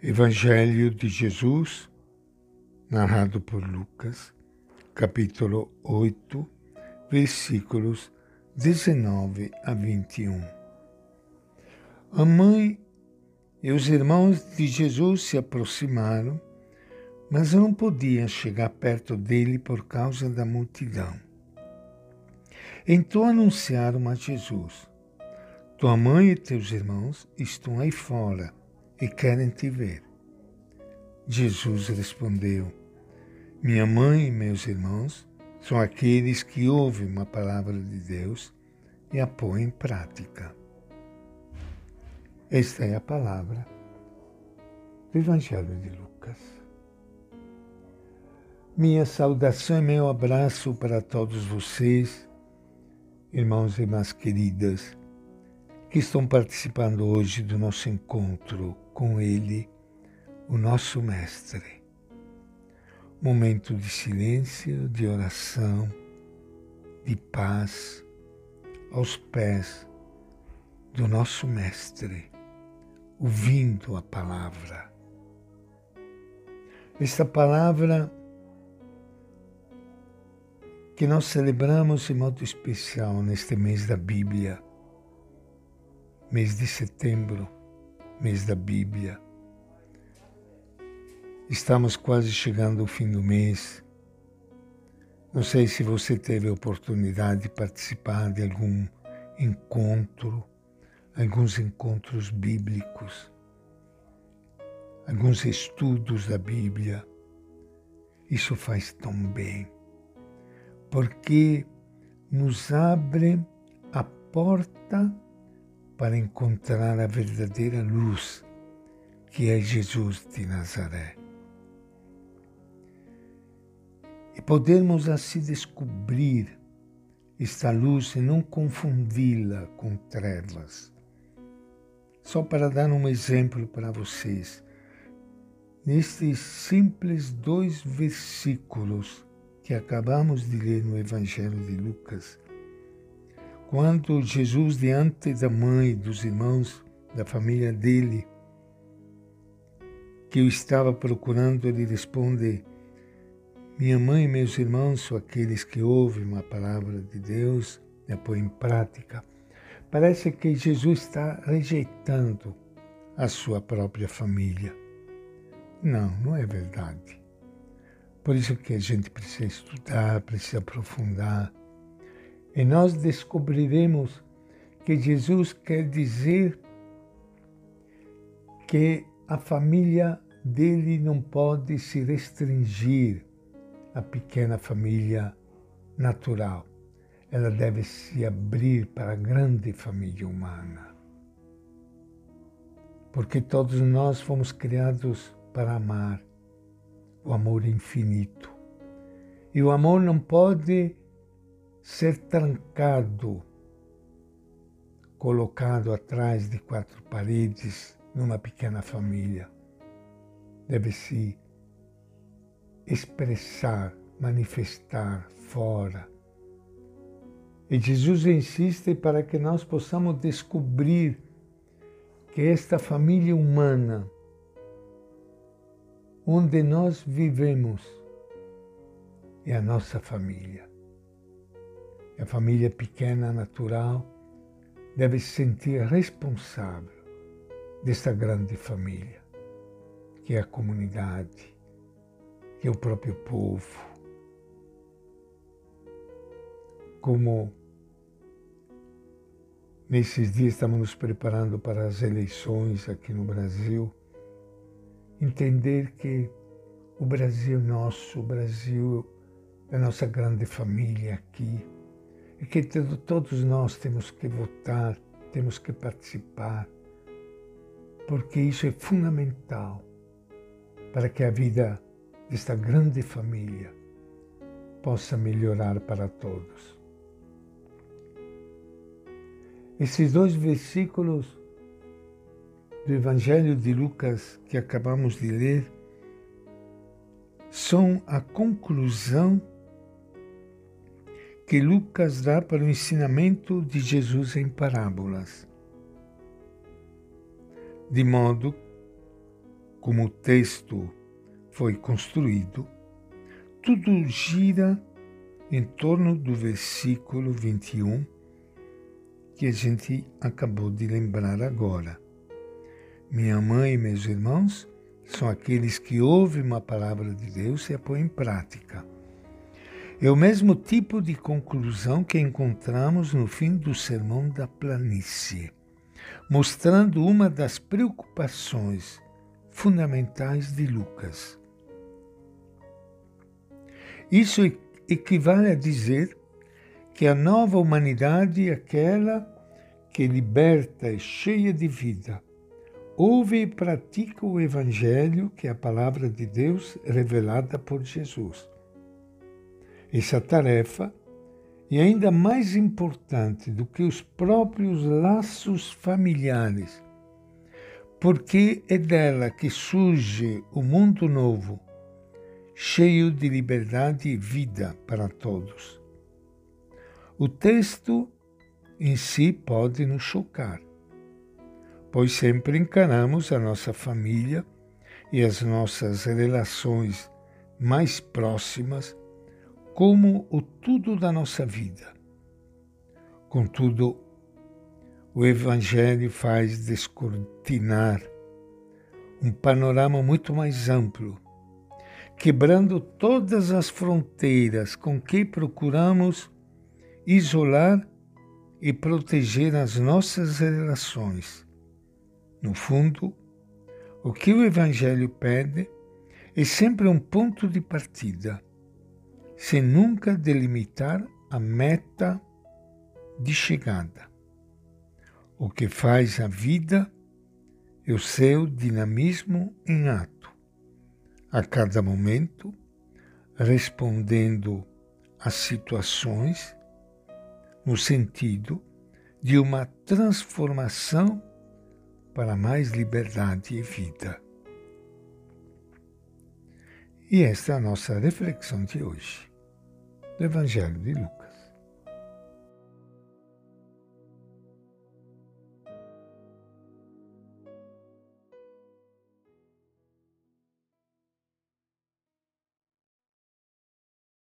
Evangelho de Jesus, narrado por Lucas, capítulo 8, versículos 19 a 21. A mãe e os irmãos de Jesus se aproximaram, mas não podiam chegar perto dele por causa da multidão. Então anunciaram a Jesus: Tua mãe e teus irmãos estão aí fora e querem te ver. Jesus respondeu: Minha mãe e meus irmãos são aqueles que ouvem uma palavra de Deus e a põem em prática. Esta é a palavra do Evangelho de Lucas. Minha saudação e meu abraço para todos vocês, irmãos e irmãs queridas, que estão participando hoje do nosso encontro com Ele, o nosso Mestre. Momento de silêncio, de oração, de paz, aos pés do nosso Mestre, ouvindo a palavra. Esta palavra que nós celebramos de modo especial neste mês da Bíblia, mês de setembro, mês da Bíblia. Estamos quase chegando ao fim do mês. Não sei se você teve a oportunidade de participar de algum encontro, alguns encontros bíblicos, alguns estudos da Bíblia. Isso faz tão bem, porque nos abre a porta para encontrar a verdadeira luz, que é Jesus de Nazaré. E podermos assim descobrir esta luz e não confundi-la com trevas. Só para dar um exemplo para vocês, nestes simples dois versículos que acabamos de ler no Evangelho de Lucas, quando Jesus, diante da mãe, dos irmãos, da família dele, que o estava procurando, ele responde: Minha mãe e meus irmãos são aqueles que ouvem uma palavra de Deus e a põem em prática. Parece que Jesus está rejeitando a sua própria família. Não, não é verdade. Por isso que a gente precisa estudar, precisa aprofundar, e nós descobriremos que Jesus quer dizer que a família dele não pode se restringir à pequena família natural. Ela deve se abrir para a grande família humana. Porque todos nós fomos criados para amar o amor infinito. E o amor não pode ser trancado, colocado atrás de quatro paredes numa pequena família. Deve-se expressar, manifestar fora. E Jesus insiste para que nós possamos descobrir que esta família humana, onde nós vivemos, é a nossa família a família pequena, natural, deve se sentir responsável desta grande família, que é a comunidade, que é o próprio povo. Como nesses dias estamos nos preparando para as eleições aqui no Brasil, entender que o Brasil é nosso, o Brasil é a nossa grande família aqui e que todos nós temos que votar, temos que participar, porque isso é fundamental para que a vida desta grande família possa melhorar para todos. Esses dois versículos do Evangelho de Lucas que acabamos de ler são a conclusão que Lucas dá para o ensinamento de Jesus em parábolas. De modo, como o texto foi construído, tudo gira em torno do versículo 21 que a gente acabou de lembrar agora. Minha mãe e meus irmãos são aqueles que ouvem uma palavra de Deus e a põem em prática. É o mesmo tipo de conclusão que encontramos no fim do Sermão da Planície, mostrando uma das preocupações fundamentais de Lucas. Isso equivale a dizer que a nova humanidade é aquela que liberta e cheia de vida, ouve e pratica o Evangelho, que é a palavra de Deus revelada por Jesus. Essa tarefa é ainda mais importante do que os próprios laços familiares, porque é dela que surge o mundo novo, cheio de liberdade e vida para todos. O texto em si pode nos chocar, pois sempre encaramos a nossa família e as nossas relações mais próximas como o tudo da nossa vida. Contudo, o Evangelho faz descortinar um panorama muito mais amplo, quebrando todas as fronteiras com que procuramos isolar e proteger as nossas relações. No fundo, o que o Evangelho pede é sempre um ponto de partida, sem nunca delimitar a meta de chegada. O que faz a vida é o seu dinamismo em ato, a cada momento, respondendo às situações no sentido de uma transformação para mais liberdade e vida. E esta é a nossa reflexão de hoje, do Evangelho de Lucas.